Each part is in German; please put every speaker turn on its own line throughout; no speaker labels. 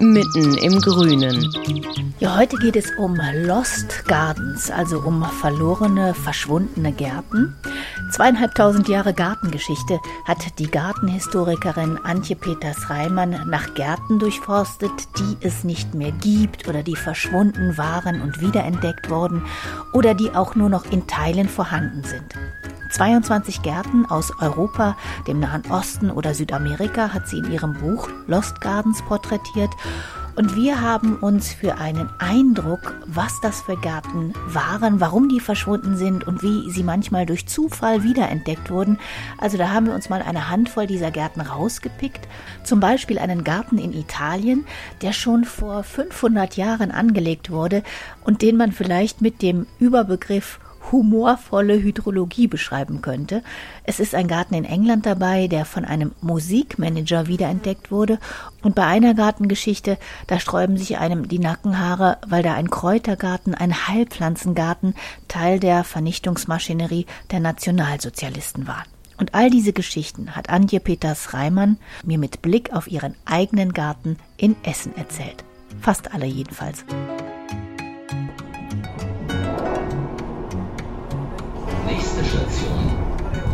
mitten im Grünen.
Ja, heute geht es um Lost Gardens, also um verlorene, verschwundene Gärten. Zweieinhalbtausend Jahre Gartengeschichte hat die Gartenhistorikerin Antje Peters-Reimann nach Gärten durchforstet, die es nicht mehr gibt oder die verschwunden waren und wiederentdeckt wurden oder die auch nur noch in Teilen vorhanden sind. 22 Gärten aus Europa, dem Nahen Osten oder Südamerika hat sie in ihrem Buch Lost Gardens porträtiert. Und wir haben uns für einen Eindruck, was das für Gärten waren, warum die verschwunden sind und wie sie manchmal durch Zufall wiederentdeckt wurden. Also da haben wir uns mal eine Handvoll dieser Gärten rausgepickt. Zum Beispiel einen Garten in Italien, der schon vor 500 Jahren angelegt wurde und den man vielleicht mit dem Überbegriff humorvolle Hydrologie beschreiben könnte. Es ist ein Garten in England dabei, der von einem Musikmanager wiederentdeckt wurde. Und bei einer Gartengeschichte, da sträuben sich einem die Nackenhaare, weil da ein Kräutergarten, ein Heilpflanzengarten Teil der Vernichtungsmaschinerie der Nationalsozialisten war. Und all diese Geschichten hat Antje Peters Reimann mir mit Blick auf ihren eigenen Garten in Essen erzählt. Fast alle jedenfalls.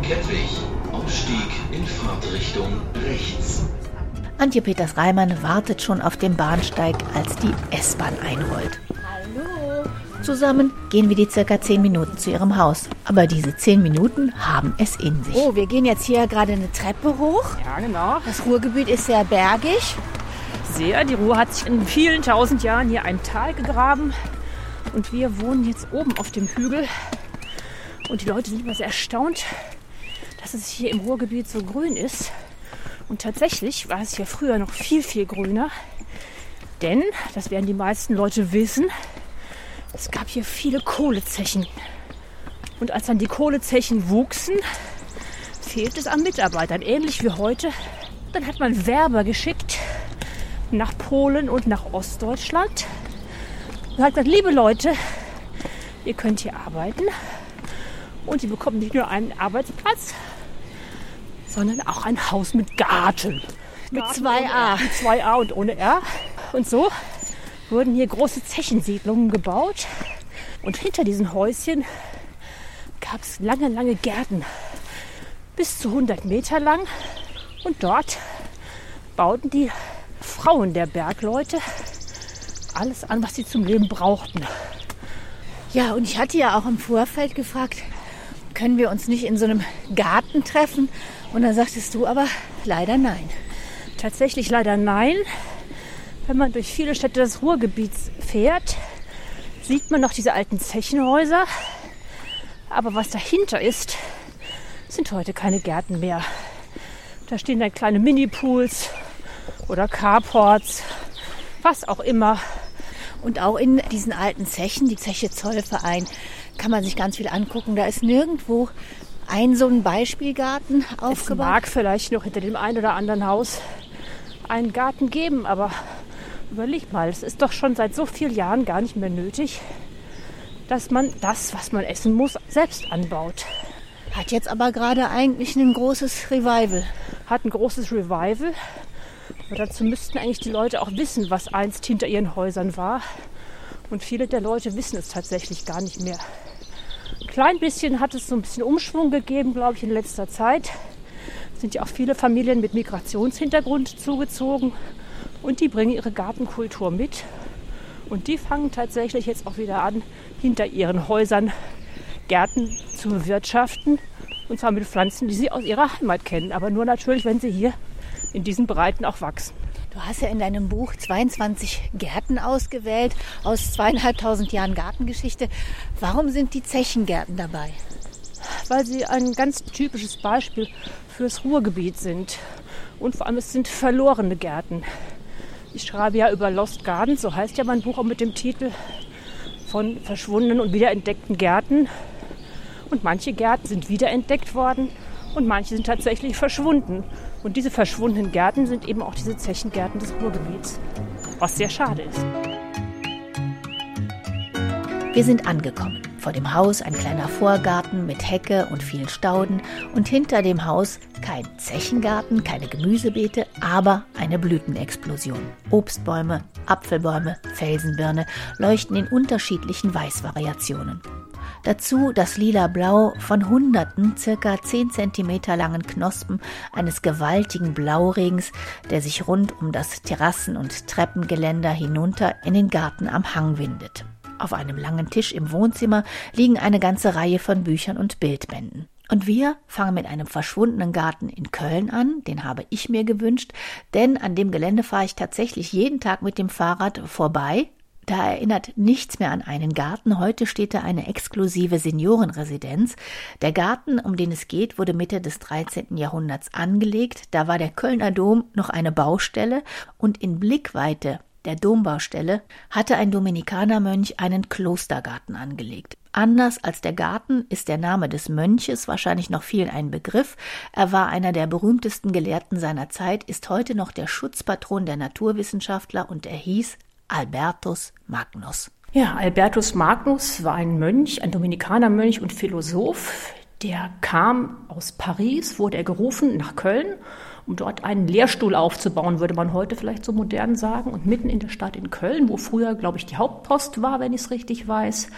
Kettwig. Ausstieg in Fahrtrichtung rechts.
Antje Peters Reimann wartet schon auf dem Bahnsteig, als die S-Bahn einrollt.
Hallo.
Zusammen gehen wir die circa zehn Minuten zu ihrem Haus. Aber diese zehn Minuten haben es in sich.
Oh, wir gehen jetzt hier gerade eine Treppe hoch.
Ja, genau.
Das Ruhrgebiet ist sehr bergig.
Sehr. Die Ruhr hat sich in vielen tausend Jahren hier ein Tal gegraben. Und wir wohnen jetzt oben auf dem Hügel. Und die Leute sind immer sehr erstaunt, dass es hier im Ruhrgebiet so grün ist. Und tatsächlich war es hier früher noch viel, viel grüner. Denn, das werden die meisten Leute wissen, es gab hier viele Kohlezechen. Und als dann die Kohlezechen wuchsen, fehlt es an Mitarbeitern, ähnlich wie heute. Dann hat man Werber geschickt nach Polen und nach Ostdeutschland. Und hat gesagt, liebe Leute, ihr könnt hier arbeiten. Und sie bekommen nicht nur einen Arbeitsplatz, sondern auch ein Haus mit Garten.
Mit
Garten
zwei
ohne
A.
R, Mit zwei A und ohne R. Und so wurden hier große Zechensiedlungen gebaut. Und hinter diesen Häuschen gab es lange, lange Gärten. Bis zu 100 Meter lang. Und dort bauten die Frauen der Bergleute alles an, was sie zum Leben brauchten.
Ja, und ich hatte ja auch im Vorfeld gefragt, können wir uns nicht in so einem Garten treffen? Und dann sagtest du aber leider nein.
Tatsächlich leider nein. Wenn man durch viele Städte des Ruhrgebiets fährt, sieht man noch diese alten Zechenhäuser. Aber was dahinter ist, sind heute keine Gärten mehr. Da stehen dann kleine Minipools oder Carports, was auch immer.
Und auch in diesen alten Zechen, die Zeche Zollverein, kann man sich ganz viel angucken. Da ist nirgendwo ein so ein Beispielgarten
Es
aufgebaut.
mag vielleicht noch hinter dem einen oder anderen Haus einen Garten geben, aber überleg mal, es ist doch schon seit so vielen Jahren gar nicht mehr nötig, dass man das, was man essen muss, selbst anbaut.
Hat jetzt aber gerade eigentlich ein großes Revival.
Hat ein großes Revival. Aber dazu müssten eigentlich die Leute auch wissen, was einst hinter ihren Häusern war. Und viele der Leute wissen es tatsächlich gar nicht mehr. Ein klein bisschen hat es so ein bisschen Umschwung gegeben, glaube ich, in letzter Zeit. Sind ja auch viele Familien mit Migrationshintergrund zugezogen und die bringen ihre Gartenkultur mit. Und die fangen tatsächlich jetzt auch wieder an, hinter ihren Häusern Gärten zu bewirtschaften. Und zwar mit Pflanzen, die sie aus ihrer Heimat kennen. Aber nur natürlich, wenn sie hier in diesen Breiten auch wachsen.
Du hast ja in deinem Buch 22 Gärten ausgewählt aus zweieinhalbtausend Jahren Gartengeschichte. Warum sind die Zechengärten dabei?
Weil sie ein ganz typisches Beispiel fürs Ruhrgebiet sind. Und vor allem es sind verlorene Gärten. Ich schreibe ja über Lost Gardens, so heißt ja mein Buch auch mit dem Titel von verschwundenen und wiederentdeckten Gärten. Und manche Gärten sind wiederentdeckt worden und manche sind tatsächlich verschwunden. Und diese verschwundenen Gärten sind eben auch diese Zechengärten des Ruhrgebiets, was sehr schade ist.
Wir sind angekommen. Vor dem Haus ein kleiner Vorgarten mit Hecke und vielen Stauden und hinter dem Haus kein Zechengarten, keine Gemüsebeete, aber eine Blütenexplosion. Obstbäume, Apfelbäume, Felsenbirne leuchten in unterschiedlichen Weißvariationen. Dazu das lila-blau von hunderten, circa 10 cm langen Knospen eines gewaltigen Blauregens, der sich rund um das Terrassen- und Treppengeländer hinunter in den Garten am Hang windet. Auf einem langen Tisch im Wohnzimmer liegen eine ganze Reihe von Büchern und Bildbänden. Und wir fangen mit einem verschwundenen Garten in Köln an, den habe ich mir gewünscht, denn an dem Gelände fahre ich tatsächlich jeden Tag mit dem Fahrrad vorbei. Da erinnert nichts mehr an einen Garten. Heute steht da eine exklusive Seniorenresidenz. Der Garten, um den es geht, wurde Mitte des 13. Jahrhunderts angelegt. Da war der Kölner Dom noch eine Baustelle und in Blickweite der Dombaustelle, hatte ein Dominikanermönch einen Klostergarten angelegt. Anders als der Garten ist der Name des Mönches wahrscheinlich noch vielen ein Begriff. Er war einer der berühmtesten Gelehrten seiner Zeit, ist heute noch der Schutzpatron der Naturwissenschaftler und er hieß Albertus Magnus.
Ja, Albertus Magnus war ein Mönch, ein Dominikanermönch und Philosoph. Der kam aus Paris, wurde er gerufen nach Köln um dort einen Lehrstuhl aufzubauen, würde man heute vielleicht so modern sagen. Und mitten in der Stadt in Köln, wo früher, glaube ich, die Hauptpost war, wenn ich es richtig weiß,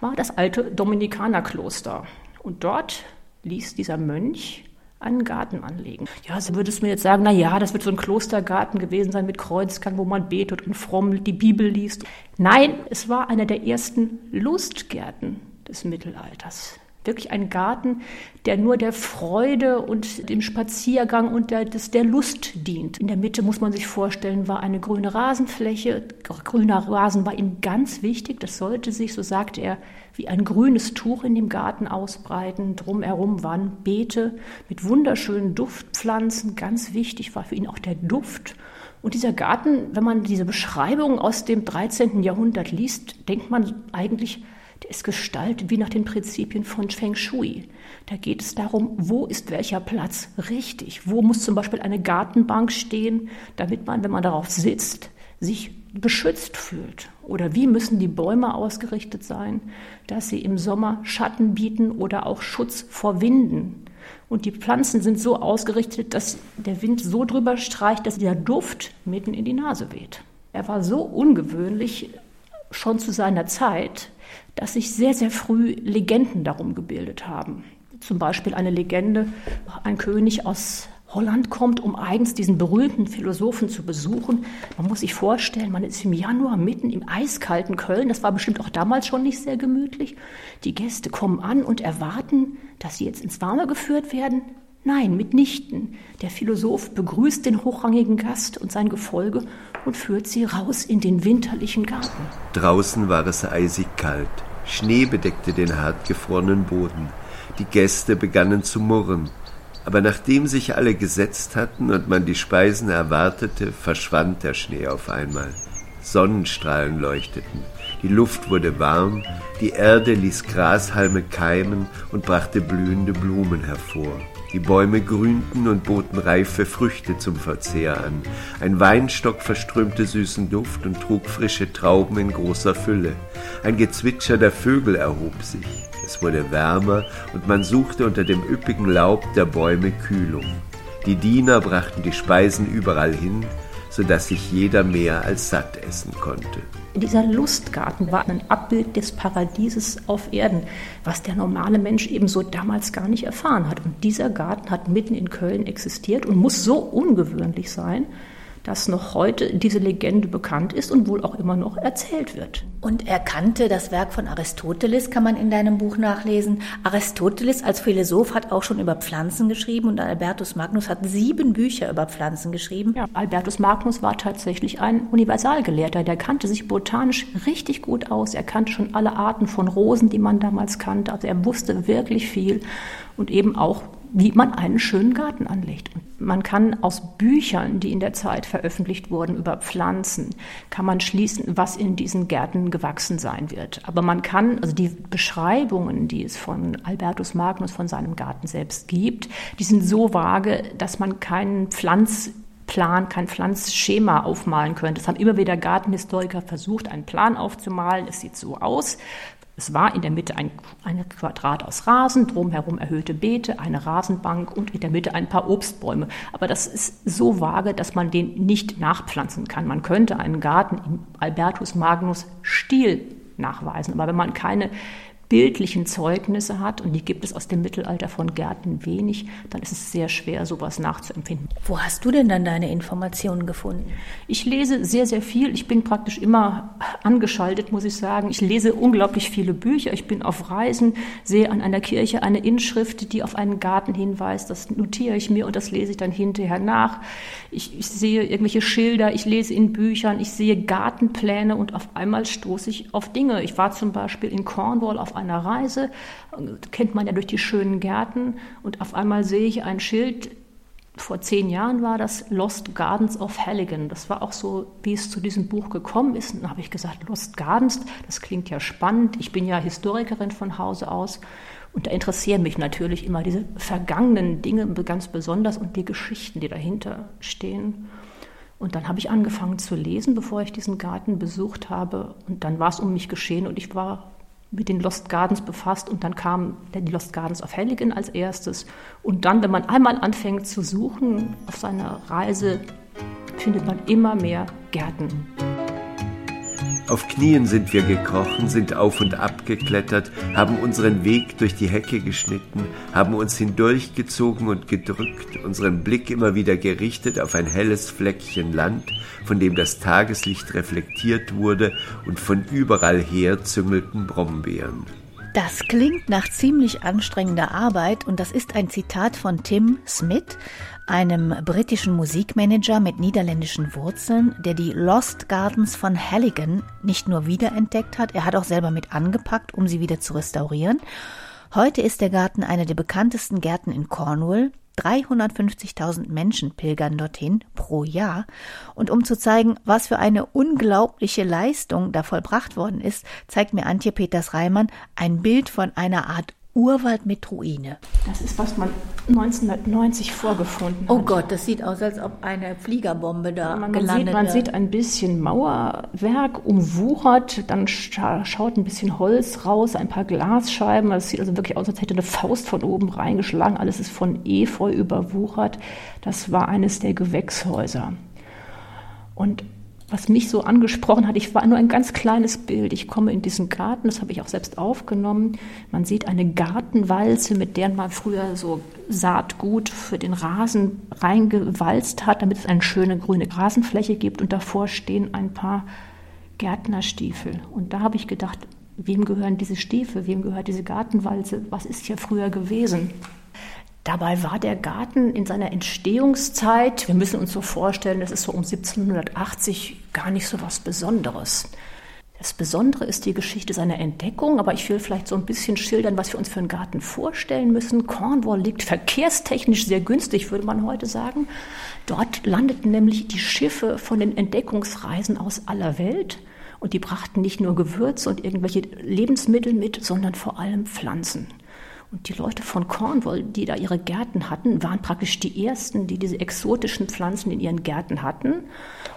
war das alte Dominikanerkloster. Und dort ließ dieser Mönch einen Garten anlegen. Ja, so würdest du mir jetzt sagen, na ja, das wird so ein Klostergarten gewesen sein mit Kreuzgang, wo man betet und fromm die Bibel liest. Nein, es war einer der ersten Lustgärten des Mittelalters wirklich ein Garten, der nur der Freude und dem Spaziergang und der, des, der Lust dient. In der Mitte muss man sich vorstellen, war eine grüne Rasenfläche. Grüner Rasen war ihm ganz wichtig. Das sollte sich, so sagte er, wie ein grünes Tuch in dem Garten ausbreiten. Drumherum waren Beete mit wunderschönen Duftpflanzen. Ganz wichtig war für ihn auch der Duft. Und dieser Garten, wenn man diese Beschreibung aus dem 13. Jahrhundert liest, denkt man eigentlich, der ist gestaltet wie nach den Prinzipien von Feng Shui. Da geht es darum, wo ist welcher Platz richtig? Wo muss zum Beispiel eine Gartenbank stehen, damit man, wenn man darauf sitzt, sich beschützt fühlt? Oder wie müssen die Bäume ausgerichtet sein, dass sie im Sommer Schatten bieten oder auch Schutz vor Winden? Und die Pflanzen sind so ausgerichtet, dass der Wind so drüber streicht, dass der Duft mitten in die Nase weht. Er war so ungewöhnlich schon zu seiner Zeit, dass sich sehr, sehr früh Legenden darum gebildet haben. Zum Beispiel eine Legende, ein König aus Holland kommt, um eigens diesen berühmten Philosophen zu besuchen. Man muss sich vorstellen, man ist im Januar mitten im eiskalten Köln. Das war bestimmt auch damals schon nicht sehr gemütlich. Die Gäste kommen an und erwarten, dass sie jetzt ins Warme geführt werden. Nein, mitnichten. Der Philosoph begrüßt den hochrangigen Gast und sein Gefolge und führt sie raus in den winterlichen Garten.
Draußen war es eisig kalt. Schnee bedeckte den hartgefrorenen Boden. Die Gäste begannen zu murren. Aber nachdem sich alle gesetzt hatten und man die Speisen erwartete, verschwand der Schnee auf einmal. Sonnenstrahlen leuchteten. Die Luft wurde warm, die Erde ließ Grashalme keimen und brachte blühende Blumen hervor. Die Bäume grünten und boten reife Früchte zum Verzehr an. Ein Weinstock verströmte süßen Duft und trug frische Trauben in großer Fülle. Ein Gezwitscher der Vögel erhob sich. Es wurde wärmer und man suchte unter dem üppigen Laub der Bäume Kühlung. Die Diener brachten die Speisen überall hin, so dass sich jeder mehr als satt essen konnte.
Dieser Lustgarten war ein Abbild des Paradieses auf Erden, was der normale Mensch ebenso damals gar nicht erfahren hat. Und dieser Garten hat mitten in Köln existiert und muss so ungewöhnlich sein, dass noch heute diese Legende bekannt ist und wohl auch immer noch erzählt wird.
Und er kannte das Werk von Aristoteles, kann man in deinem Buch nachlesen. Aristoteles als Philosoph hat auch schon über Pflanzen geschrieben und Albertus Magnus hat sieben Bücher über Pflanzen geschrieben.
Ja, Albertus Magnus war tatsächlich ein Universalgelehrter. Der kannte sich botanisch richtig gut aus. Er kannte schon alle Arten von Rosen, die man damals kannte. Also er wusste wirklich viel und eben auch wie man einen schönen Garten anlegt. Und man kann aus Büchern, die in der Zeit veröffentlicht wurden über Pflanzen, kann man schließen, was in diesen Gärten gewachsen sein wird. Aber man kann, also die Beschreibungen, die es von Albertus Magnus von seinem Garten selbst gibt, die sind so vage, dass man keinen Pflanzplan, kein Pflanzschema aufmalen könnte. Es haben immer wieder Gartenhistoriker versucht, einen Plan aufzumalen. Es sieht so aus. Es war in der Mitte ein, ein Quadrat aus Rasen, drumherum erhöhte Beete, eine Rasenbank und in der Mitte ein paar Obstbäume. Aber das ist so vage, dass man den nicht nachpflanzen kann. Man könnte einen Garten im Albertus Magnus Stil nachweisen, aber wenn man keine bildlichen Zeugnisse hat, und die gibt es aus dem Mittelalter von Gärten wenig, dann ist es sehr schwer, sowas nachzuempfinden.
Wo hast du denn dann deine Informationen gefunden?
Ich lese sehr, sehr viel. Ich bin praktisch immer angeschaltet, muss ich sagen. Ich lese unglaublich viele Bücher. Ich bin auf Reisen, sehe an einer Kirche eine Inschrift, die auf einen Garten hinweist. Das notiere ich mir und das lese ich dann hinterher nach. Ich, ich sehe irgendwelche Schilder, ich lese in Büchern, ich sehe Gartenpläne und auf einmal stoße ich auf Dinge. Ich war zum Beispiel in Cornwall auf einer Reise, kennt man ja durch die schönen Gärten und auf einmal sehe ich ein Schild, vor zehn Jahren war das Lost Gardens of Halligan. Das war auch so, wie es zu diesem Buch gekommen ist. Und dann habe ich gesagt, Lost Gardens, das klingt ja spannend. Ich bin ja Historikerin von Hause aus. Und da interessieren mich natürlich immer diese vergangenen Dinge ganz besonders und die Geschichten, die dahinter stehen. Und dann habe ich angefangen zu lesen, bevor ich diesen Garten besucht habe. Und dann war es um mich geschehen und ich war mit den Lost Gardens befasst und dann kam die Lost Gardens of Halligan als erstes. Und dann, wenn man einmal anfängt zu suchen auf seiner Reise, findet man immer mehr Gärten.
Auf Knien sind wir gekrochen, sind auf und ab geklettert, haben unseren Weg durch die Hecke geschnitten, haben uns hindurchgezogen und gedrückt, unseren Blick immer wieder gerichtet auf ein helles Fleckchen Land, von dem das Tageslicht reflektiert wurde und von überall her züngelten Brombeeren.
Das klingt nach ziemlich anstrengender Arbeit und das ist ein Zitat von Tim Smith, einem britischen Musikmanager mit niederländischen Wurzeln, der die Lost Gardens von Halligan nicht nur wiederentdeckt hat, er hat auch selber mit angepackt, um sie wieder zu restaurieren. Heute ist der Garten einer der bekanntesten Gärten in Cornwall. 350.000 Menschen pilgern dorthin pro Jahr. Und um zu zeigen, was für eine unglaubliche Leistung da vollbracht worden ist, zeigt mir Antje Peters Reimann ein Bild von einer Art Urwald mit Ruine.
Das ist, was man 1990 vorgefunden
oh hat. Oh Gott, das sieht aus, als ob eine Fliegerbombe da
man,
gelandet
sieht, Man sieht ein bisschen Mauerwerk umwuchert, dann schaut ein bisschen Holz raus, ein paar Glasscheiben. Es sieht also wirklich aus, als hätte eine Faust von oben reingeschlagen. Alles ist von Efeu überwuchert. Das war eines der Gewächshäuser. Und was mich so angesprochen hat, ich war nur ein ganz kleines Bild. Ich komme in diesen Garten, das habe ich auch selbst aufgenommen. Man sieht eine Gartenwalze, mit der man früher so Saatgut für den Rasen reingewalzt hat, damit es eine schöne grüne Rasenfläche gibt. Und davor stehen ein paar Gärtnerstiefel. Und da habe ich gedacht, wem gehören diese Stiefel? Wem gehört diese Gartenwalze? Was ist hier früher gewesen? Dabei war der Garten in seiner Entstehungszeit, wir müssen uns so vorstellen, das ist so um 1780 gar nicht so was Besonderes. Das Besondere ist die Geschichte seiner Entdeckung, aber ich will vielleicht so ein bisschen schildern, was wir uns für einen Garten vorstellen müssen. Cornwall liegt verkehrstechnisch sehr günstig, würde man heute sagen. Dort landeten nämlich die Schiffe von den Entdeckungsreisen aus aller Welt und die brachten nicht nur Gewürze und irgendwelche Lebensmittel mit, sondern vor allem Pflanzen. Und die Leute von Cornwall, die da ihre Gärten hatten, waren praktisch die ersten, die diese exotischen Pflanzen in ihren Gärten hatten.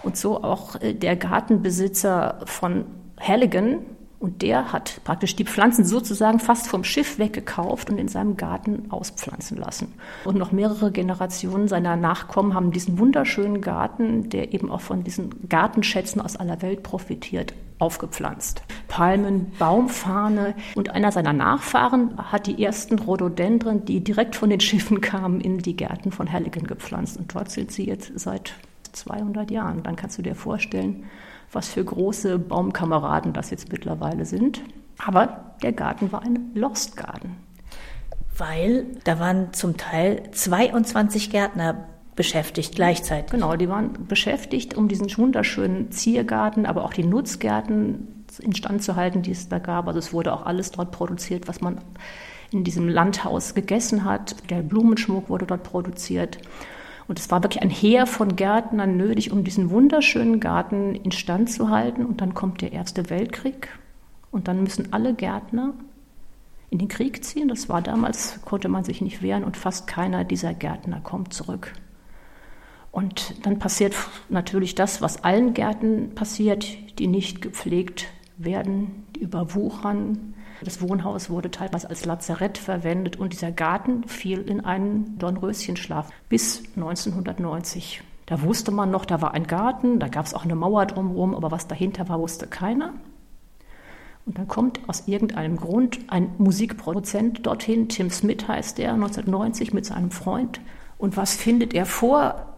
Und so auch äh, der Gartenbesitzer von Halligan, und der hat praktisch die Pflanzen sozusagen fast vom Schiff weggekauft und in seinem Garten auspflanzen lassen. Und noch mehrere Generationen seiner Nachkommen haben diesen wunderschönen Garten, der eben auch von diesen Gartenschätzen aus aller Welt profitiert, aufgepflanzt. Palmen, Baumfahne und einer seiner Nachfahren hat die ersten Rhododendren, die direkt von den Schiffen kamen, in die Gärten von Halligan gepflanzt. Und dort sind sie jetzt seit fast 200 Jahren. Dann kannst du dir vorstellen, was für große Baumkameraden das jetzt mittlerweile sind. Aber der Garten war ein Lost Garden.
Weil da waren zum Teil 22 Gärtner beschäftigt gleichzeitig.
Genau, die waren beschäftigt, um diesen wunderschönen Ziergarten, aber auch die Nutzgärten instand zu halten, die es da gab. Also es wurde auch alles dort produziert, was man in diesem Landhaus gegessen hat. Der Blumenschmuck wurde dort produziert. Und es war wirklich ein Heer von Gärtnern nötig, um diesen wunderschönen Garten instand zu halten. Und dann kommt der Erste Weltkrieg. Und dann müssen alle Gärtner in den Krieg ziehen. Das war damals, konnte man sich nicht wehren und fast keiner dieser Gärtner kommt zurück. Und dann passiert natürlich das, was allen Gärten passiert, die nicht gepflegt werden, die überwuchern. Das Wohnhaus wurde teilweise als Lazarett verwendet und dieser Garten fiel in einen Dornröschenschlaf bis 1990. Da wusste man noch, da war ein Garten, da gab es auch eine Mauer drumherum, aber was dahinter war, wusste keiner. Und dann kommt aus irgendeinem Grund ein Musikproduzent dorthin, Tim Smith heißt der, 1990 mit seinem Freund. Und was findet er vor?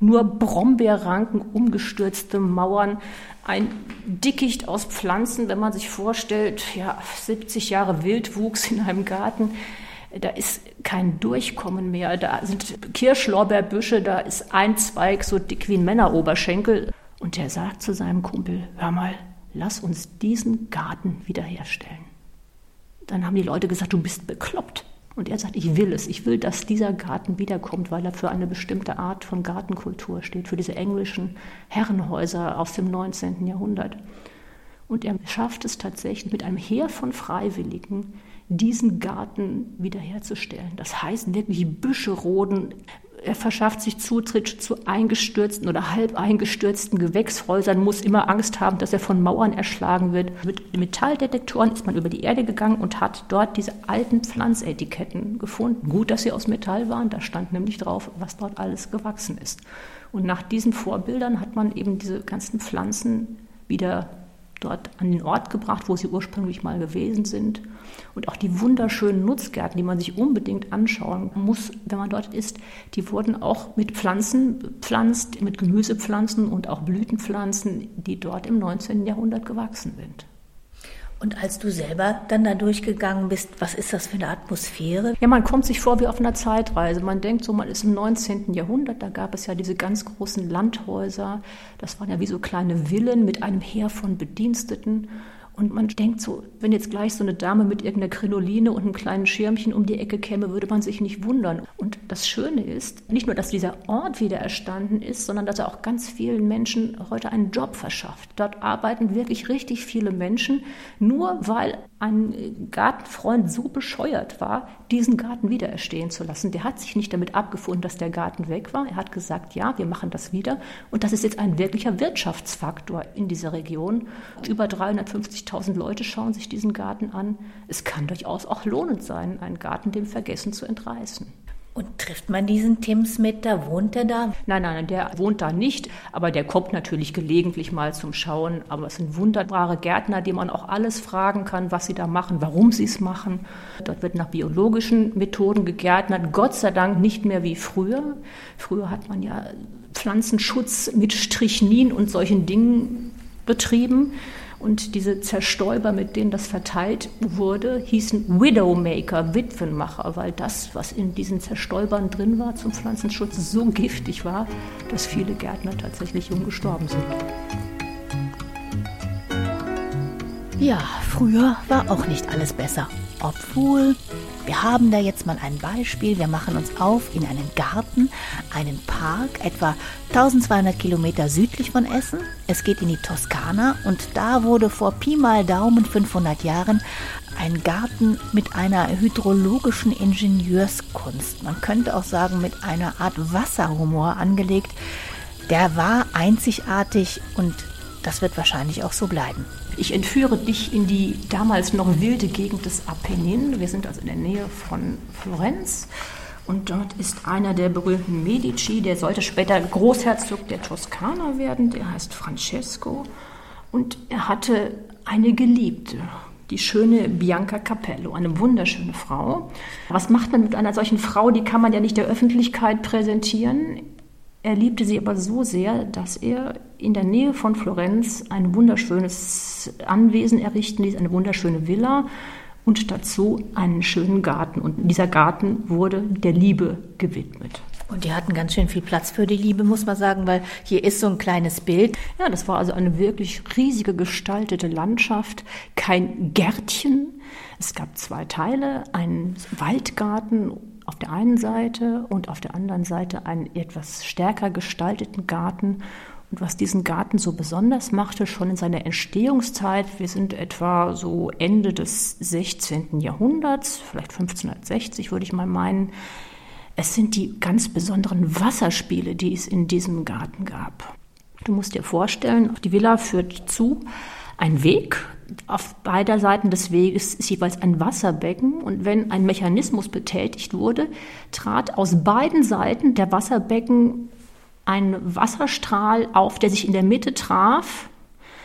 Nur Brombeerranken, umgestürzte Mauern, ein Dickicht aus Pflanzen, wenn man sich vorstellt, ja, 70 Jahre Wildwuchs in einem Garten. Da ist kein Durchkommen mehr. Da sind Kirschlorbeerbüsche, da ist ein Zweig so dick wie ein Männeroberschenkel. Und er sagt zu seinem Kumpel, hör mal, lass uns diesen Garten wiederherstellen. Dann haben die Leute gesagt, du bist bekloppt. Und er sagt, ich will es. Ich will, dass dieser Garten wiederkommt, weil er für eine bestimmte Art von Gartenkultur steht, für diese englischen Herrenhäuser aus dem 19. Jahrhundert. Und er schafft es tatsächlich mit einem Heer von Freiwilligen, diesen Garten wiederherzustellen. Das heißt wirklich Büsche roden, er verschafft sich Zutritt zu eingestürzten oder halb eingestürzten Gewächshäusern, muss immer Angst haben, dass er von Mauern erschlagen wird. Mit Metalldetektoren ist man über die Erde gegangen und hat dort diese alten Pflanzetiketten gefunden. Gut, dass sie aus Metall waren, da stand nämlich drauf, was dort alles gewachsen ist. Und nach diesen Vorbildern hat man eben diese ganzen Pflanzen wieder dort an den Ort gebracht, wo sie ursprünglich mal gewesen sind. Und auch die wunderschönen Nutzgärten, die man sich unbedingt anschauen muss, wenn man dort ist, die wurden auch mit Pflanzen bepflanzt, mit Gemüsepflanzen und auch Blütenpflanzen, die dort im 19. Jahrhundert gewachsen sind.
Und als du selber dann da durchgegangen bist, was ist das für eine Atmosphäre?
Ja, man kommt sich vor wie auf einer Zeitreise. Man denkt so, man ist im 19. Jahrhundert, da gab es ja diese ganz großen Landhäuser. Das waren ja wie so kleine Villen mit einem Heer von Bediensteten. Und man denkt so, wenn jetzt gleich so eine Dame mit irgendeiner Krinoline und einem kleinen Schirmchen um die Ecke käme, würde man sich nicht wundern. Und das Schöne ist, nicht nur, dass dieser Ort wieder erstanden ist, sondern dass er auch ganz vielen Menschen heute einen Job verschafft. Dort arbeiten wirklich richtig viele Menschen, nur weil ein Gartenfreund so bescheuert war, diesen Garten wieder erstehen zu lassen. Der hat sich nicht damit abgefunden, dass der Garten weg war. Er hat gesagt, ja, wir machen das wieder. Und das ist jetzt ein wirklicher Wirtschaftsfaktor in dieser Region. Über 350.000 Leute schauen sich diesen Garten an. Es kann durchaus auch lohnend sein, einen Garten dem Vergessen zu entreißen.
Und trifft man diesen Tim Smith da? Wohnt er da?
Nein, nein, der wohnt da nicht, aber der kommt natürlich gelegentlich mal zum Schauen. Aber es sind wunderbare Gärtner, die man auch alles fragen kann, was sie da machen, warum sie es machen. Dort wird nach biologischen Methoden gegärtnert, Gott sei Dank nicht mehr wie früher. Früher hat man ja Pflanzenschutz mit Strichnin und solchen Dingen betrieben. Und diese Zerstäuber, mit denen das verteilt wurde, hießen Widowmaker, Witwenmacher, weil das, was in diesen Zerstäubern drin war zum Pflanzenschutz, so giftig war, dass viele Gärtner tatsächlich jung gestorben sind.
Ja, früher war auch nicht alles besser. Obwohl, wir haben da jetzt mal ein Beispiel. Wir machen uns auf in einen Garten, einen Park, etwa 1200 Kilometer südlich von Essen. Es geht in die Toskana und da wurde vor Pi mal Daumen 500 Jahren ein Garten mit einer hydrologischen Ingenieurskunst, man könnte auch sagen mit einer Art Wasserhumor angelegt. Der war einzigartig und das wird wahrscheinlich auch so bleiben.
Ich entführe dich in die damals noch wilde Gegend des Apennin. Wir sind also in der Nähe von Florenz. Und dort ist einer der berühmten Medici, der sollte später Großherzog der Toskana werden, der heißt Francesco. Und er hatte eine Geliebte, die schöne Bianca Capello, eine wunderschöne Frau. Was macht man mit einer solchen Frau? Die kann man ja nicht der Öffentlichkeit präsentieren. Er liebte sie aber so sehr, dass er in der Nähe von Florenz ein wunderschönes Anwesen errichten ließ, eine wunderschöne Villa und dazu einen schönen Garten. Und dieser Garten wurde der Liebe gewidmet.
Und die hatten ganz schön viel Platz für die Liebe, muss man sagen, weil hier ist so ein kleines Bild.
Ja, das war also eine wirklich riesige gestaltete Landschaft, kein Gärtchen. Es gab zwei Teile, einen Waldgarten auf der einen Seite und auf der anderen Seite einen etwas stärker gestalteten Garten. Und was diesen Garten so besonders machte, schon in seiner Entstehungszeit, wir sind etwa so Ende des 16. Jahrhunderts, vielleicht 1560 würde ich mal meinen, es sind die ganz besonderen Wasserspiele, die es in diesem Garten gab. Du musst dir vorstellen, die Villa führt zu ein Weg. Auf beider Seiten des Weges ist jeweils ein Wasserbecken und wenn ein Mechanismus betätigt wurde, trat aus beiden Seiten der Wasserbecken ein Wasserstrahl auf, der sich in der Mitte traf.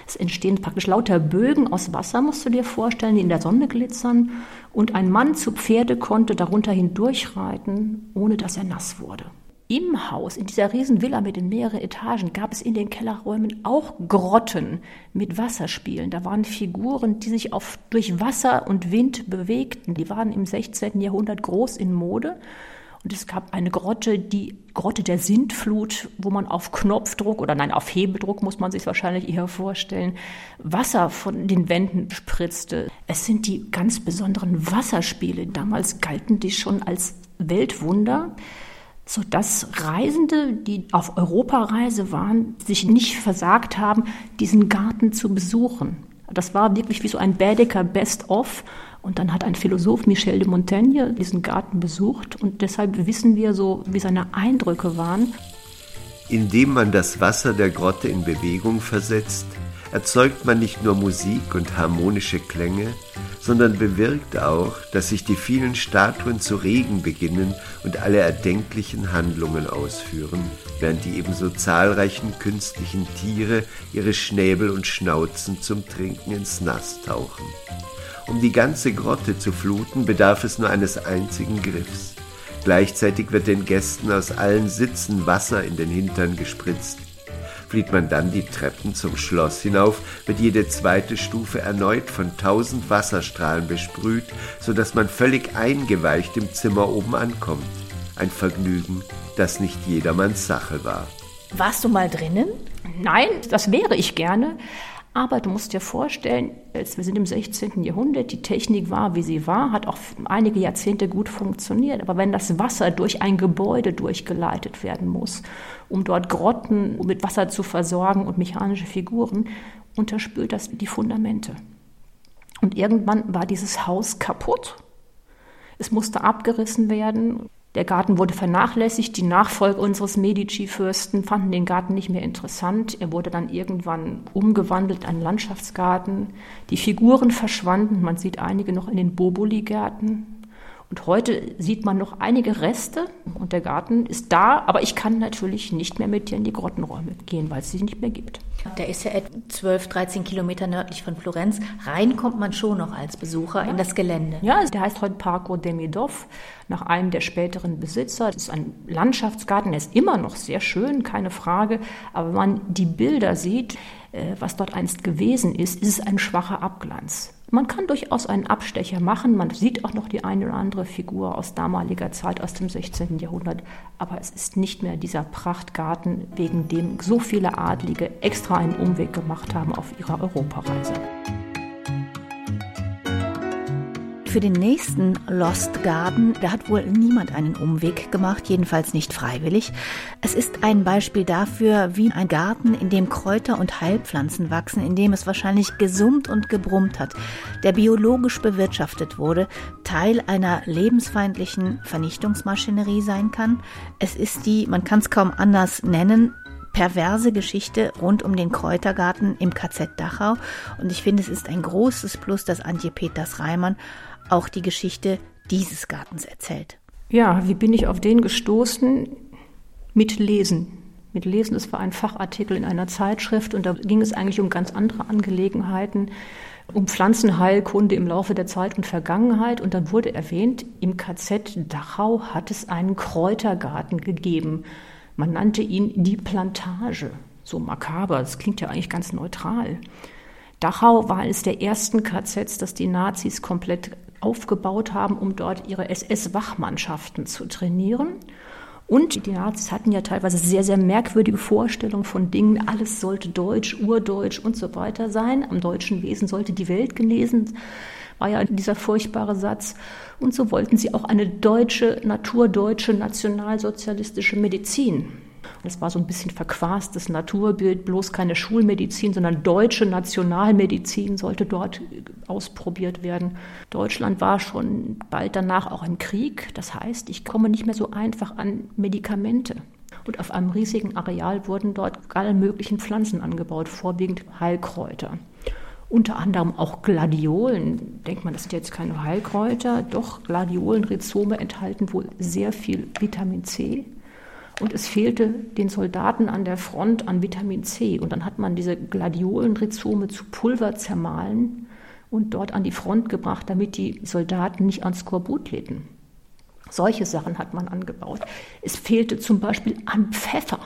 Es entstehen praktisch lauter Bögen aus Wasser, musst du dir vorstellen, die in der Sonne glitzern und ein Mann zu Pferde konnte darunter hindurchreiten, ohne dass er nass wurde. Im Haus, in dieser riesen Villa mit den mehreren Etagen, gab es in den Kellerräumen auch Grotten mit Wasserspielen. Da waren Figuren, die sich auf, durch Wasser und Wind bewegten. Die waren im 16. Jahrhundert groß in Mode. Und es gab eine Grotte, die Grotte der Sintflut, wo man auf Knopfdruck oder nein, auf Hebedruck muss man sich wahrscheinlich eher vorstellen, Wasser von den Wänden spritzte. Es sind die ganz besonderen Wasserspiele. Damals galten die schon als Weltwunder sodass Reisende, die auf Europareise waren, sich nicht versagt haben, diesen Garten zu besuchen. Das war wirklich wie so ein Baedeker Best-of und dann hat ein Philosoph, Michel de Montaigne, diesen Garten besucht und deshalb wissen wir so, wie seine Eindrücke waren.
Indem man das Wasser der Grotte in Bewegung versetzt, erzeugt man nicht nur Musik und harmonische Klänge, sondern bewirkt auch, dass sich die vielen Statuen zu regen beginnen und alle erdenklichen Handlungen ausführen, während die ebenso zahlreichen künstlichen Tiere ihre Schnäbel und Schnauzen zum Trinken ins Nass tauchen. Um die ganze Grotte zu fluten, bedarf es nur eines einzigen Griffs. Gleichzeitig wird den Gästen aus allen Sitzen Wasser in den Hintern gespritzt. Flieht man dann die Treppen zum Schloss hinauf, wird jede zweite Stufe erneut von tausend Wasserstrahlen besprüht, so dass man völlig eingeweicht im Zimmer oben ankommt. Ein Vergnügen, das nicht jedermanns Sache war.
Warst du mal drinnen?
Nein, das wäre ich gerne. Aber du musst dir vorstellen, wir sind im 16. Jahrhundert, die Technik war, wie sie war, hat auch einige Jahrzehnte gut funktioniert. Aber wenn das Wasser durch ein Gebäude durchgeleitet werden muss, um dort Grotten mit Wasser zu versorgen und mechanische Figuren, unterspült das die Fundamente. Und irgendwann war dieses Haus kaputt. Es musste abgerissen werden. Der Garten wurde vernachlässigt. Die Nachfolger unseres Medici-Fürsten fanden den Garten nicht mehr interessant. Er wurde dann irgendwann umgewandelt in einen Landschaftsgarten. Die Figuren verschwanden. Man sieht einige noch in den Boboli-Gärten. Und heute sieht man noch einige Reste und der Garten ist da, aber ich kann natürlich nicht mehr mit dir in die Grottenräume gehen, weil es sie nicht mehr gibt.
Der ist ja etwa 12, 13 Kilometer nördlich von Florenz. Rein kommt man schon noch als Besucher ja. in das Gelände.
Ja, der heißt heute Parco Demidov, nach einem der späteren Besitzer. Das ist ein Landschaftsgarten, der ist immer noch sehr schön, keine Frage. Aber wenn man die Bilder sieht, äh, was dort einst gewesen ist, ist es ein schwacher Abglanz. Man kann durchaus einen Abstecher machen. Man sieht auch noch die eine oder andere Figur aus damaliger Zeit, aus dem 16. Jahrhundert. Aber es ist nicht mehr dieser Prachtgarten, wegen dem so viele Adlige extra einen Umweg gemacht haben auf ihrer Europareise.
Für den nächsten Lost Garden, da hat wohl niemand einen Umweg gemacht, jedenfalls nicht freiwillig. Es ist ein Beispiel dafür, wie ein Garten, in dem Kräuter und Heilpflanzen wachsen, in dem es wahrscheinlich gesummt und gebrummt hat, der biologisch bewirtschaftet wurde, Teil einer lebensfeindlichen Vernichtungsmaschinerie sein kann. Es ist die, man kann es kaum anders nennen, perverse Geschichte rund um den Kräutergarten im KZ Dachau. Und ich finde, es ist ein großes Plus, dass Antje Peters Reimann auch die Geschichte dieses Gartens erzählt.
Ja, wie bin ich auf den gestoßen? Mit Lesen. Mit Lesen, das war ein Fachartikel in einer Zeitschrift und da ging es eigentlich um ganz andere Angelegenheiten, um Pflanzenheilkunde im Laufe der Zeit und Vergangenheit. Und dann wurde erwähnt, im KZ Dachau hat es einen Kräutergarten gegeben. Man nannte ihn die Plantage. So makaber, das klingt ja eigentlich ganz neutral. Dachau war eines der ersten KZs, das die Nazis komplett aufgebaut haben, um dort ihre SS-Wachmannschaften zu trainieren. Und die Nazis hatten ja teilweise sehr, sehr merkwürdige Vorstellungen von Dingen. Alles sollte deutsch, urdeutsch und so weiter sein. Am deutschen Wesen sollte die Welt genesen, war ja dieser furchtbare Satz. Und so wollten sie auch eine deutsche, naturdeutsche, nationalsozialistische Medizin das war so ein bisschen verquastes Naturbild, bloß keine Schulmedizin, sondern deutsche Nationalmedizin sollte dort ausprobiert werden. Deutschland war schon bald danach auch im Krieg. Das heißt, ich komme nicht mehr so einfach an Medikamente. Und auf einem riesigen Areal wurden dort alle möglichen Pflanzen angebaut, vorwiegend Heilkräuter. Unter anderem auch Gladiolen. Denkt man, das sind jetzt keine Heilkräuter. Doch Gladiolenrhizome enthalten wohl sehr viel Vitamin C und es fehlte den Soldaten an der Front an Vitamin C. Und dann hat man diese Gladiolenrhizome zu Pulver zermahlen und dort an die Front gebracht, damit die Soldaten nicht ans Skorbut treten. Solche Sachen hat man angebaut. Es fehlte zum Beispiel an Pfeffer,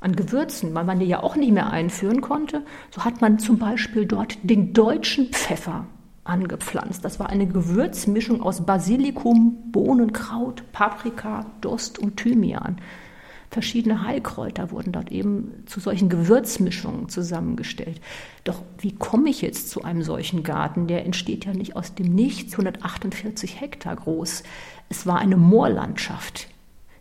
an Gewürzen, weil man die ja auch nicht mehr einführen konnte. So hat man zum Beispiel dort den deutschen Pfeffer angepflanzt. Das war eine Gewürzmischung aus Basilikum, Bohnenkraut, Paprika, Dost und Thymian verschiedene Heilkräuter wurden dort eben zu solchen Gewürzmischungen zusammengestellt. Doch wie komme ich jetzt zu einem solchen Garten? Der entsteht ja nicht aus dem Nichts, 148 Hektar groß. Es war eine Moorlandschaft.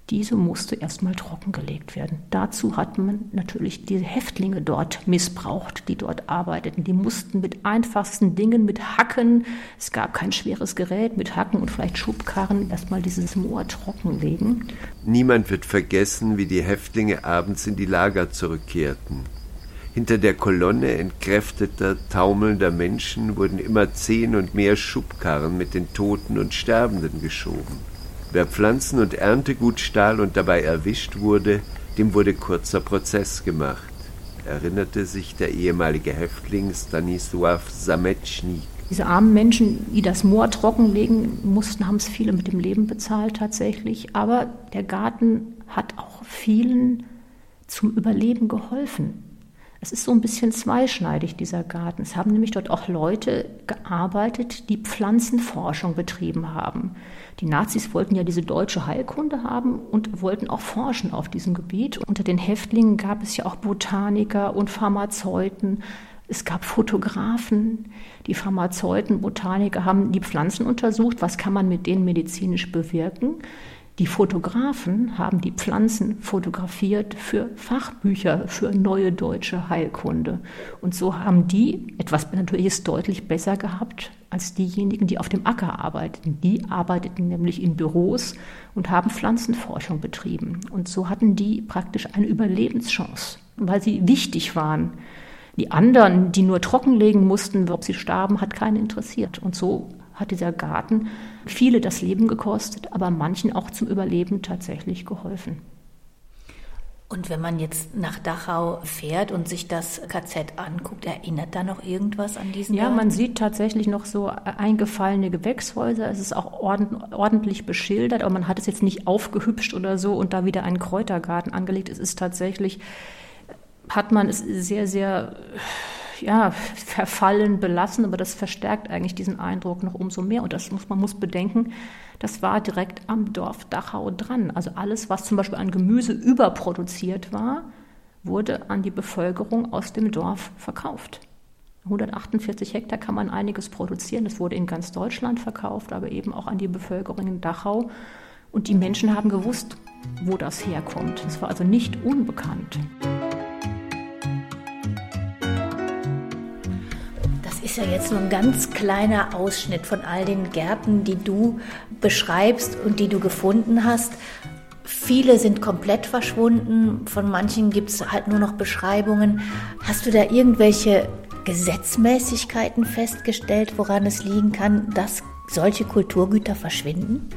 Diese musste erstmal trockengelegt werden. Dazu hat man natürlich die Häftlinge dort missbraucht, die dort arbeiteten. Die mussten mit einfachsten Dingen, mit Hacken, es gab kein schweres Gerät, mit Hacken und vielleicht Schubkarren erstmal dieses Moor trockenlegen.
Niemand wird vergessen, wie die Häftlinge abends in die Lager zurückkehrten. Hinter der Kolonne entkräfteter, taumelnder Menschen wurden immer zehn und mehr Schubkarren mit den Toten und Sterbenden geschoben. Wer Pflanzen und Erntegut stahl und dabei erwischt wurde, dem wurde kurzer Prozess gemacht, erinnerte sich der ehemalige Häftling Stanisław Sametschnik.
Diese armen Menschen, die das Moor trockenlegen mussten, haben es viele mit dem Leben bezahlt tatsächlich. Aber der Garten hat auch vielen zum Überleben geholfen. Es ist so ein bisschen zweischneidig, dieser Garten. Es haben nämlich dort auch Leute gearbeitet, die Pflanzenforschung betrieben haben. Die Nazis wollten ja diese deutsche Heilkunde haben und wollten auch forschen auf diesem Gebiet. Unter den Häftlingen gab es ja auch Botaniker und Pharmazeuten. Es gab Fotografen, die Pharmazeuten, Botaniker haben die Pflanzen untersucht, was kann man mit denen medizinisch bewirken. Die Fotografen haben die Pflanzen fotografiert für Fachbücher für neue deutsche Heilkunde. Und so haben die etwas Natürliches deutlich besser gehabt als diejenigen, die auf dem Acker arbeiteten. Die arbeiteten nämlich in Büros und haben Pflanzenforschung betrieben. Und so hatten die praktisch eine Überlebenschance, weil sie wichtig waren. Die anderen, die nur trockenlegen mussten, ob sie starben, hat keinen interessiert. Und so hat dieser Garten viele das Leben gekostet, aber manchen auch zum Überleben tatsächlich geholfen.
Und wenn man jetzt nach Dachau fährt und sich das KZ anguckt, erinnert da noch irgendwas an diesen
Ja, Garten? man sieht tatsächlich noch so eingefallene Gewächshäuser. Es ist auch ordentlich beschildert, aber man hat es jetzt nicht aufgehübscht oder so und da wieder einen Kräutergarten angelegt. Es ist tatsächlich, hat man es sehr, sehr ja, verfallen, belassen, aber das verstärkt eigentlich diesen Eindruck noch umso mehr. Und das muss, man muss bedenken, das war direkt am Dorf Dachau dran. Also alles, was zum Beispiel an Gemüse überproduziert war, wurde an die Bevölkerung aus dem Dorf verkauft. 148 Hektar kann man einiges produzieren. Das wurde in ganz Deutschland verkauft, aber eben auch an die Bevölkerung in Dachau. Und die Menschen haben gewusst, wo das herkommt. Es war also nicht unbekannt.
Ist ja jetzt nur ein ganz kleiner Ausschnitt von all den Gärten, die du beschreibst und die du gefunden hast. Viele sind komplett verschwunden, von manchen gibt es halt nur noch Beschreibungen. Hast du da irgendwelche Gesetzmäßigkeiten festgestellt, woran es liegen kann, dass solche Kulturgüter verschwinden?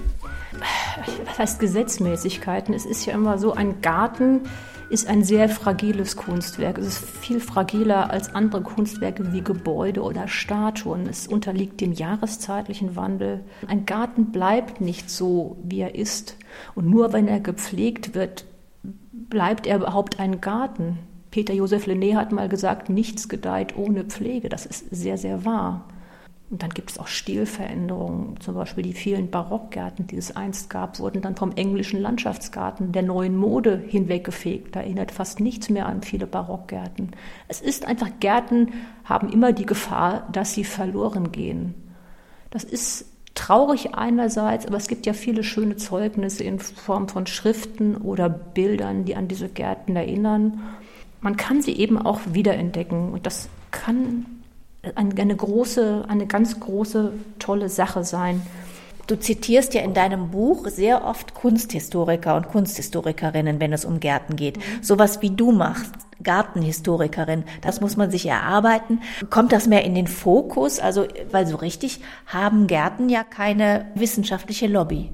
Was heißt Gesetzmäßigkeiten? Es ist ja immer so, ein Garten ist ein sehr fragiles Kunstwerk. Es ist viel fragiler als andere Kunstwerke wie Gebäude oder Statuen. Es unterliegt dem jahreszeitlichen Wandel. Ein Garten bleibt nicht so, wie er ist. Und nur wenn er gepflegt wird, bleibt er überhaupt ein Garten? Peter Josef Lené hat mal gesagt, nichts gedeiht ohne Pflege. Das ist sehr, sehr wahr. Und dann gibt es auch Stilveränderungen. Zum Beispiel die vielen Barockgärten, die es einst gab, wurden dann vom englischen Landschaftsgarten der neuen Mode hinweggefegt. Da erinnert fast nichts mehr an viele Barockgärten. Es ist einfach, Gärten haben immer die Gefahr, dass sie verloren gehen. Das ist traurig einerseits, aber es gibt ja viele schöne Zeugnisse in Form von Schriften oder Bildern, die an diese Gärten erinnern. Man kann sie eben auch wiederentdecken und das kann eine große, eine ganz große, tolle Sache sein.
Du zitierst ja in deinem Buch sehr oft Kunsthistoriker und Kunsthistorikerinnen, wenn es um Gärten geht. Mhm. Sowas wie du machst, Gartenhistorikerin, das muss man sich erarbeiten. Kommt das mehr in den Fokus? Also, weil so richtig haben Gärten ja keine wissenschaftliche Lobby.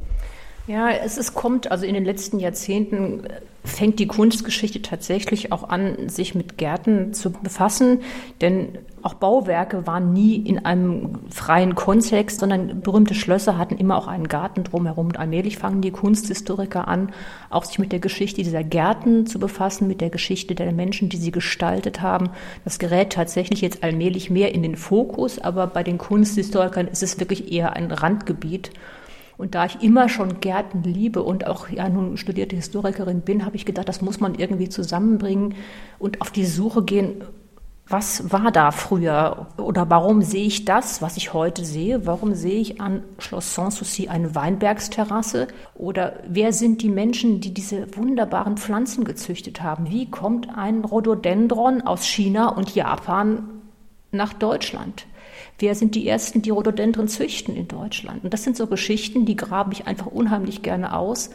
Ja, es ist, kommt, also in den letzten Jahrzehnten fängt die Kunstgeschichte tatsächlich auch an, sich mit Gärten zu befassen, denn auch Bauwerke waren nie in einem freien Kontext, sondern berühmte Schlösser hatten immer auch einen Garten drumherum. Und allmählich fangen die Kunsthistoriker an, auch sich mit der Geschichte dieser Gärten zu befassen, mit der Geschichte der Menschen, die sie gestaltet haben. Das gerät tatsächlich jetzt allmählich mehr in den Fokus, aber bei den Kunsthistorikern ist es wirklich eher ein Randgebiet. Und da ich immer schon Gärten liebe und auch ja nun studierte Historikerin bin, habe ich gedacht, das muss man irgendwie zusammenbringen und auf die Suche gehen, was war da früher oder warum sehe ich das, was ich heute sehe? Warum sehe ich an Schloss Sanssouci eine Weinbergsterrasse? Oder wer sind die Menschen, die diese wunderbaren Pflanzen gezüchtet haben? Wie kommt ein Rhododendron aus China und Japan nach Deutschland? Wer sind die Ersten, die Rhododendren züchten in Deutschland? Und das sind so Geschichten, die grabe ich einfach unheimlich gerne aus.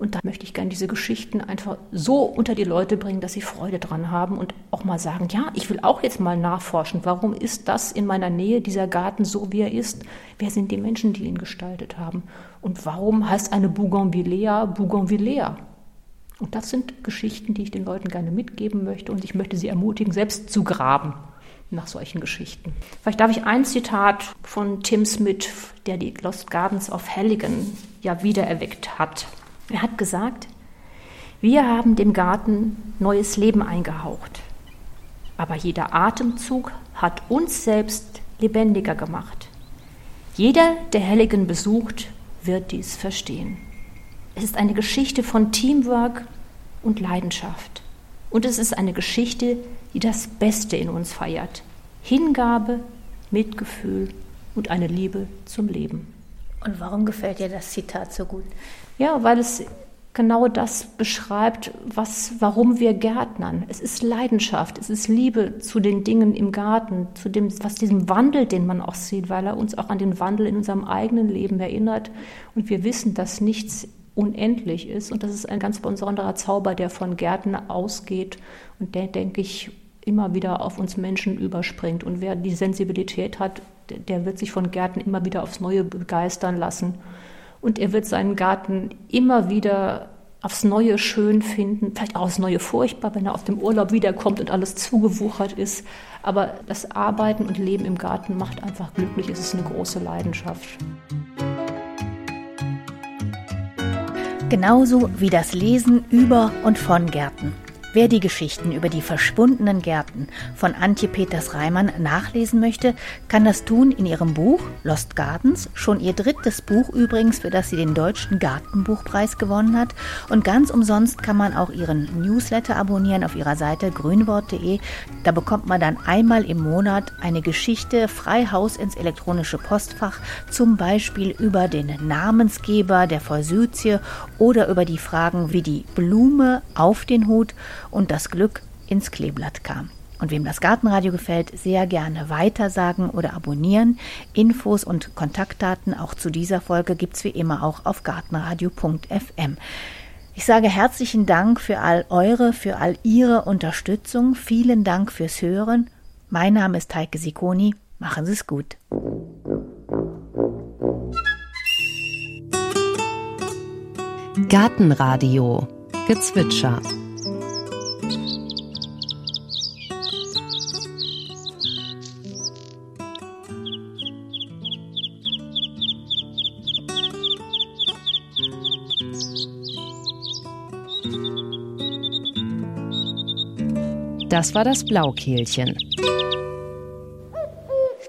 Und da möchte ich gerne diese Geschichten einfach so unter die Leute bringen, dass sie Freude dran haben und auch mal sagen, ja, ich will auch jetzt mal nachforschen, warum ist das in meiner Nähe, dieser Garten so, wie er ist? Wer sind die Menschen, die ihn gestaltet haben? Und warum heißt eine Bougainvillea Bougainvillea? Und das sind Geschichten, die ich den Leuten gerne mitgeben möchte und ich möchte sie ermutigen, selbst zu graben nach solchen Geschichten. Vielleicht darf ich ein Zitat von Tim Smith, der die Lost Gardens of Halligan ja wiedererweckt hat. Er hat gesagt, wir haben dem Garten neues Leben eingehaucht, aber jeder Atemzug hat uns selbst lebendiger gemacht. Jeder, der Halligan besucht, wird dies verstehen. Es ist eine Geschichte von Teamwork und Leidenschaft. Und es ist eine Geschichte, die das Beste in uns feiert. Hingabe, Mitgefühl und eine Liebe zum Leben.
Und warum gefällt dir das Zitat so gut?
Ja, weil es genau das beschreibt, was, warum wir Gärtnern. Es ist Leidenschaft, es ist Liebe zu den Dingen im Garten, zu dem, was diesem Wandel, den man auch sieht, weil er uns auch an den Wandel in unserem eigenen Leben erinnert. Und wir wissen, dass nichts unendlich ist. Und das ist ein ganz besonderer Zauber, der von Gärten ausgeht und der, denke ich, immer wieder auf uns Menschen überspringt. Und wer die Sensibilität hat, der wird sich von Gärten immer wieder aufs Neue begeistern lassen. Und er wird seinen Garten immer wieder aufs Neue schön finden, vielleicht auch aufs Neue furchtbar, wenn er aus dem Urlaub wiederkommt und alles zugewuchert ist. Aber das Arbeiten und Leben im Garten macht einfach glücklich. Es ist eine große Leidenschaft.
Genauso wie das Lesen über und von Gärten. Wer die Geschichten über die verschwundenen Gärten von Antje Peters Reimann nachlesen möchte, kann das tun in ihrem Buch Lost Gardens, schon ihr drittes Buch übrigens, für das sie den Deutschen Gartenbuchpreis gewonnen hat. Und ganz umsonst kann man auch ihren Newsletter abonnieren auf ihrer Seite grünwort.de. Da bekommt man dann einmal im Monat eine Geschichte frei Haus ins elektronische Postfach, zum Beispiel über den Namensgeber der Forsythie oder über die Fragen wie die Blume auf den Hut und das Glück ins Kleeblatt kam. Und wem das Gartenradio gefällt, sehr gerne weitersagen oder abonnieren. Infos und Kontaktdaten auch zu dieser Folge gibt es wie immer auch auf gartenradio.fm. Ich sage herzlichen Dank für all eure, für all ihre Unterstützung. Vielen Dank fürs Hören. Mein Name ist Heike Sikoni. Machen Sie es gut.
Gartenradio Gezwitscher Das war das Blaukehlchen.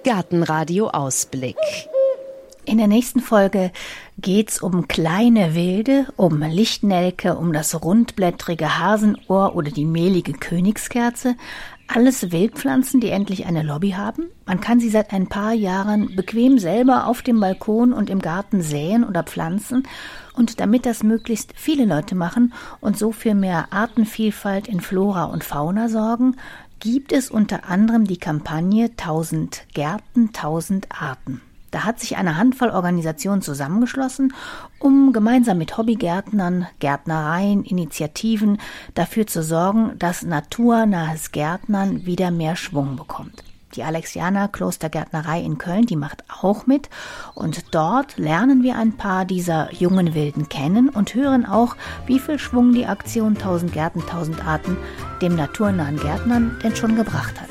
Gartenradio Ausblick.
In der nächsten Folge geht's um kleine Wilde, um Lichtnelke, um das rundblättrige Hasenohr oder die mehlige Königskerze. Alles Wildpflanzen, die endlich eine Lobby haben. Man kann sie seit ein paar Jahren bequem selber auf dem Balkon und im Garten säen oder pflanzen. Und damit das möglichst viele Leute machen und so für mehr Artenvielfalt in Flora und Fauna sorgen, gibt es unter anderem die Kampagne 1000 Gärten, 1000 Arten. Da hat sich eine Handvoll Organisationen zusammengeschlossen, um gemeinsam mit Hobbygärtnern, Gärtnereien, Initiativen dafür zu sorgen, dass naturnahes Gärtnern wieder mehr Schwung bekommt. Die Alexianer Klostergärtnerei in Köln, die macht auch mit. Und dort lernen wir ein paar dieser jungen Wilden kennen und hören auch, wie viel Schwung die Aktion 1000 Gärten, 1000 Arten dem naturnahen Gärtnern denn schon gebracht hat.